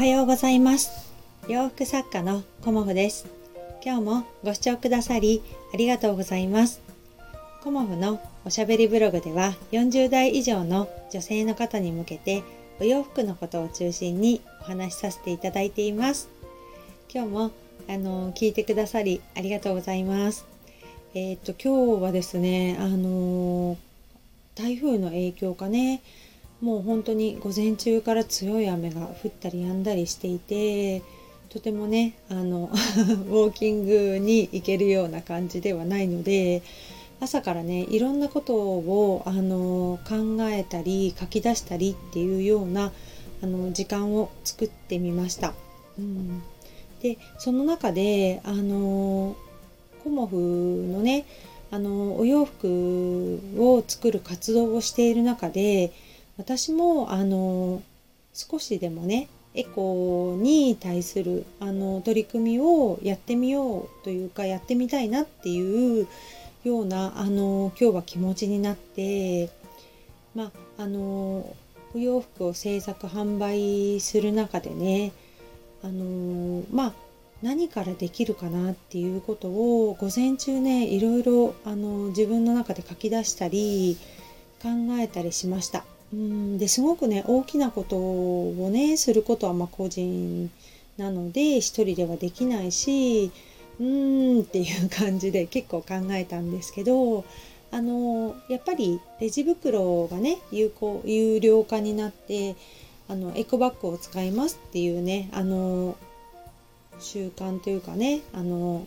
はようございます。洋服作家のコモフです。今日もご視聴くださりありがとうございます。コモフのおしゃべりブログでは40代以上の女性の方に向けてお洋服のことを中心にお話しさせていただいています。今日もあの聞いてくださりありがとうございます。えっ、と今日はですねあの台風の影響かね。もう本当に午前中から強い雨が降ったり止んだりしていてとてもねあの ウォーキングに行けるような感じではないので朝からねいろんなことをあの考えたり書き出したりっていうようなあの時間を作ってみました。うん、でその中であのコモフのねあのお洋服を作る活動をしている中で私もあの少しでもねエコに対するあの取り組みをやってみようというかやってみたいなっていうようなあの今日は気持ちになってまああのお洋服を制作販売する中でねあのまあ何からできるかなっていうことを午前中ねいろいろあの自分の中で書き出したり考えたりしました。うんですごくね大きなことをねすることはま個人なので一人ではできないしうーんっていう感じで結構考えたんですけどあのやっぱりレジ袋がね有効有料化になってあのエコバッグを使いますっていうねあの習慣というかねあの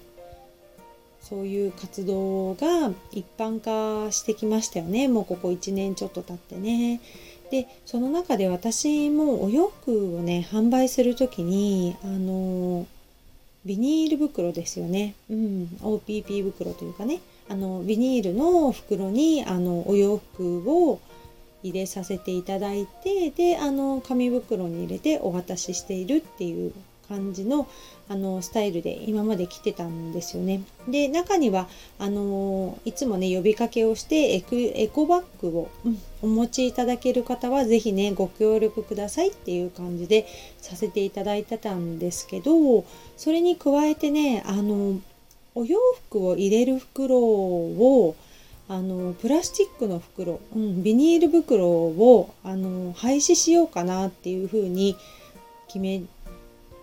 そういう活動が一般化してきましたよね。もうここ1年ちょっと経ってね。でその中で私もお洋服をね販売する時にあのビニール袋ですよね、うん、OPP 袋というかね。あのビニールの袋にあのお洋服を入れさせていただいてであの紙袋に入れてお渡ししているっていう感じのあのスタイルで今まで来てたんですよね。で中にはあのいつもね呼びかけをしてエクエコバッグを、お持ちいただける方は是非ねご協力くださいっていう感じでさせていただいてたんですけどそれに加えてねあのお洋服を入れる袋をあのプラスチックの袋、うん、ビニール袋をあの廃止しようかなっていうふうに決め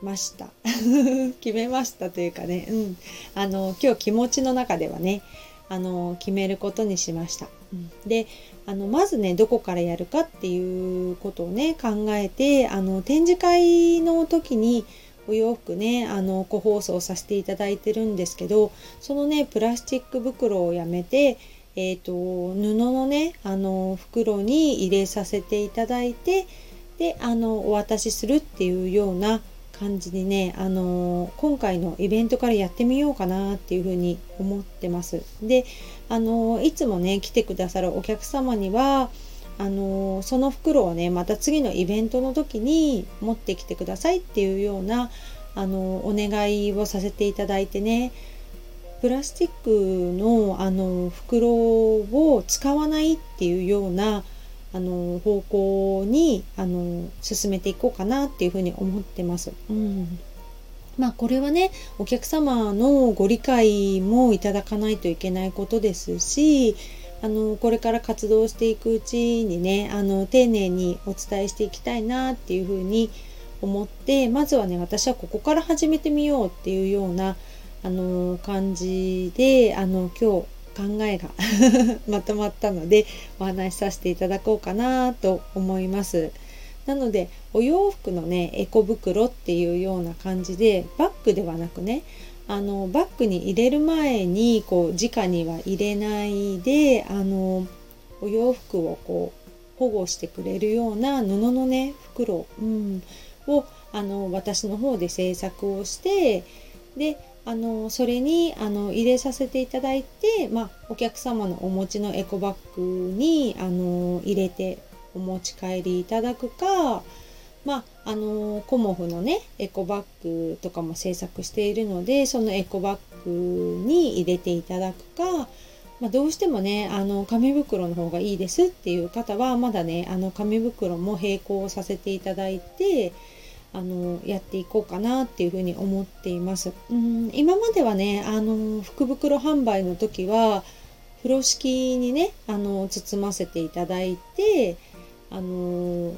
ました。決めましたというかね、うん、あの今日気持ちの中ではねあの決めることにしました。うん、であのまずねどこからやるかっていうことをね考えてあの展示会の時にお洋服ねあの個包装させていただいてるんですけどそのねプラスチック袋をやめてえー、と布のねあの袋に入れさせていただいてであのお渡しするっていうような感じにね、あのー、今回のイベントからやってみようかなっていうふうに思ってます。で、あのー、いつもね来てくださるお客様にはあのー、その袋をねまた次のイベントの時に持ってきてくださいっていうようなあのお願いをさせていただいてねプラスチックのあの袋を使わないっていうようなあの方向にあの進めていこうかなっていうふうに思ってます。うんまあこれはねお客様のご理解もいただかないといけないことですしあのこれから活動していくうちにねあの丁寧にお伝えしていきたいなっていうふうに思ってまずはね私はここから始めてみようっていうようなあの感じであの今日考えが まとまったのでお話しさせていただこうかなと思います。なのでお洋服のねエコ袋っていうような感じでバッグではなくねあのバッグに入れる前にこう直には入れないであのお洋服をこう保護してくれるような布のね袋、うん、をあの私の方で制作をしてであのそれにあの入れさせていただいて、まあ、お客様のお持ちのエコバッグにあの入れてお持ち帰りいただくか、まあ、あのコモフのねエコバッグとかも制作しているのでそのエコバッグに入れていただくか、まあ、どうしてもねあの紙袋の方がいいですっていう方はまだねあの紙袋も並行させていただいてあのやっていこうかなっていうふうに思っています。うん今まではねあの福袋販売の時は風呂敷にねあの包ませていただいてあの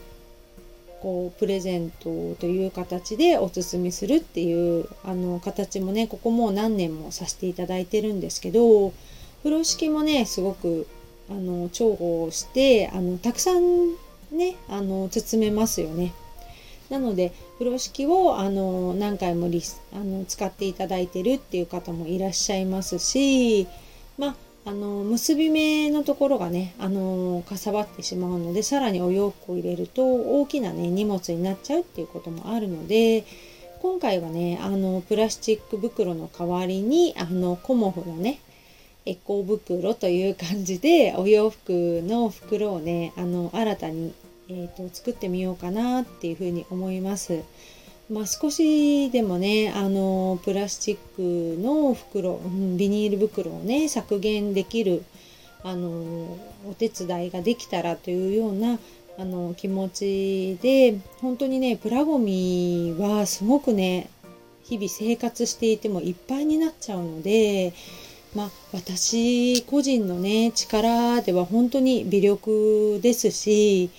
こうプレゼントという形でお包みするっていうあの形もねここもう何年もさせていただいてるんですけど風呂敷もねすごくあの重宝してあのたくさんねあの包めますよね。なので風呂敷をあの何回もリスあの使っていただいてるっていう方もいらっしゃいますしまああの結び目のところがねあのかさばってしまうのでさらにお洋服を入れると大きなね荷物になっちゃうっていうこともあるので今回はねあのプラスチック袋の代わりにあのコモフのねエコ袋という感じでお洋服の袋をねあの新たに、えーと作ってみようかなっていうふうに思います。まあ、少しでもねあのプラスチックの袋、ビニール袋をね削減できるあのお手伝いができたらというようなあの気持ちで本当にねプラゴミはすごくね日々生活していてもいっぱいになっちゃうので、まあ、私個人のね力では本当に微力ですし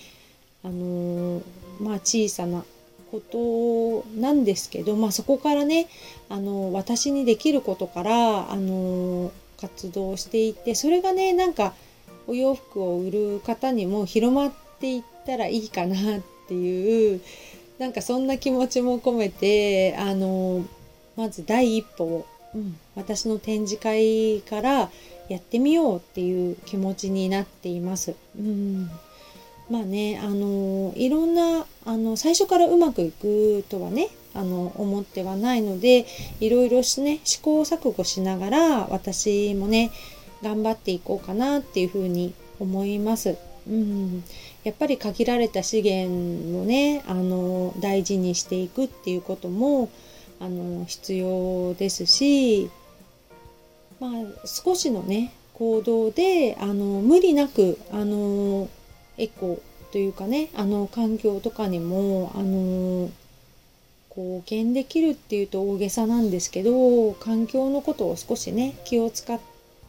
あのまあ小さなことなんですけど、まあ、そこからねあの私にできることからあの活動していってそれがねなんかお洋服を売る方にも広まっていったらいいかなっていうなんかそんな気持ちも込めてあのまず第一歩を、うん、私の展示会からやってみようっていう気持ちになっています。うんまあねあのいろんなあの最初からうまくいくとはねあの思ってはないのでいろいろしね試行錯誤しながら私もね頑張っていこうかなっていうふうに思います。うん、やっぱり限られた資源をねあの大事にしていくっていうこともあの必要ですし、まあ、少しのね行動であの無理なくあのエコというかねあの環境とかにもあの貢献できるっていうと大げさなんですけど環境のことを少しね気を使っ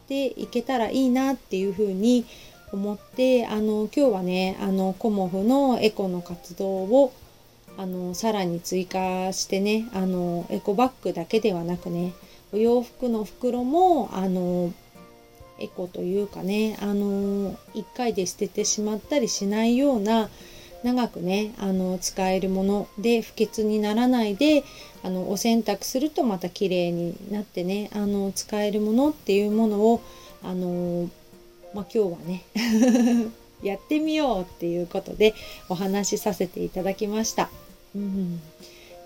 ていけたらいいなっていうふうに思ってあの今日はねあのコモフのエコの活動をあのさらに追加してねあのエコバッグだけではなくねお洋服の袋もあのエコというかね、あの1回で捨ててしまったりしないような長くねあの使えるもので不潔にならないであのお洗濯するとまた綺麗になってねあの使えるものっていうものをあの、まあ、今日はね やってみようっていうことでお話しさせていただきました。うん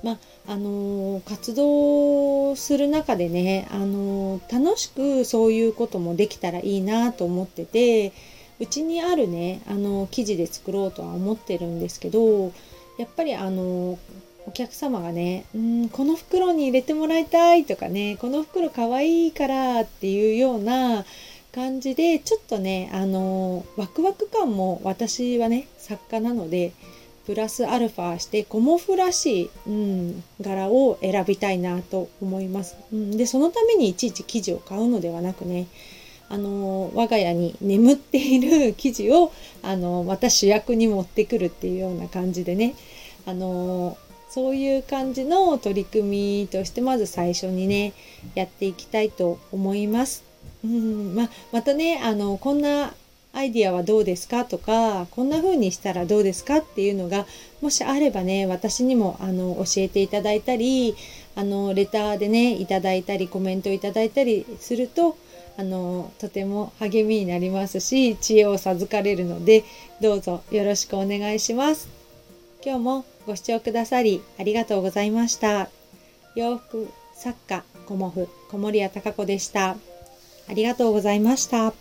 まあの活動する中でね、あの楽しくそういうこともできたらいいなと思っててうちにあるねあの生地で作ろうとは思ってるんですけどやっぱりあのお客様がね、うん、この袋に入れてもらいたいとかね、この袋かわいいからっていうような感じで、ちょっとね、あの、ワクワク感も私はね、作家なので、プラスアルファしてコモフらしい、うん、柄を選びたいなと思います。うん、でそのためにいちいち生地を買うのではなくねあの我が家に眠っている生地をあのまた主役に持ってくるっていうような感じでねあのそういう感じの取り組みとしてまず最初にねやっていきたいと思います。うんままたねあのこんなアイディアはどうですか？とかこんな風にしたらどうですか？っていうのがもしあればね私にもあの教えていただいたりあのレターでねいただいたりコメントいただいたりするとあのとても励みになりますし知恵を授かれるのでどうぞよろしくお願いします。今日もご視聴くださりありがとうございました。洋服作家コモフ小森屋隆子でした。ありがとうございました。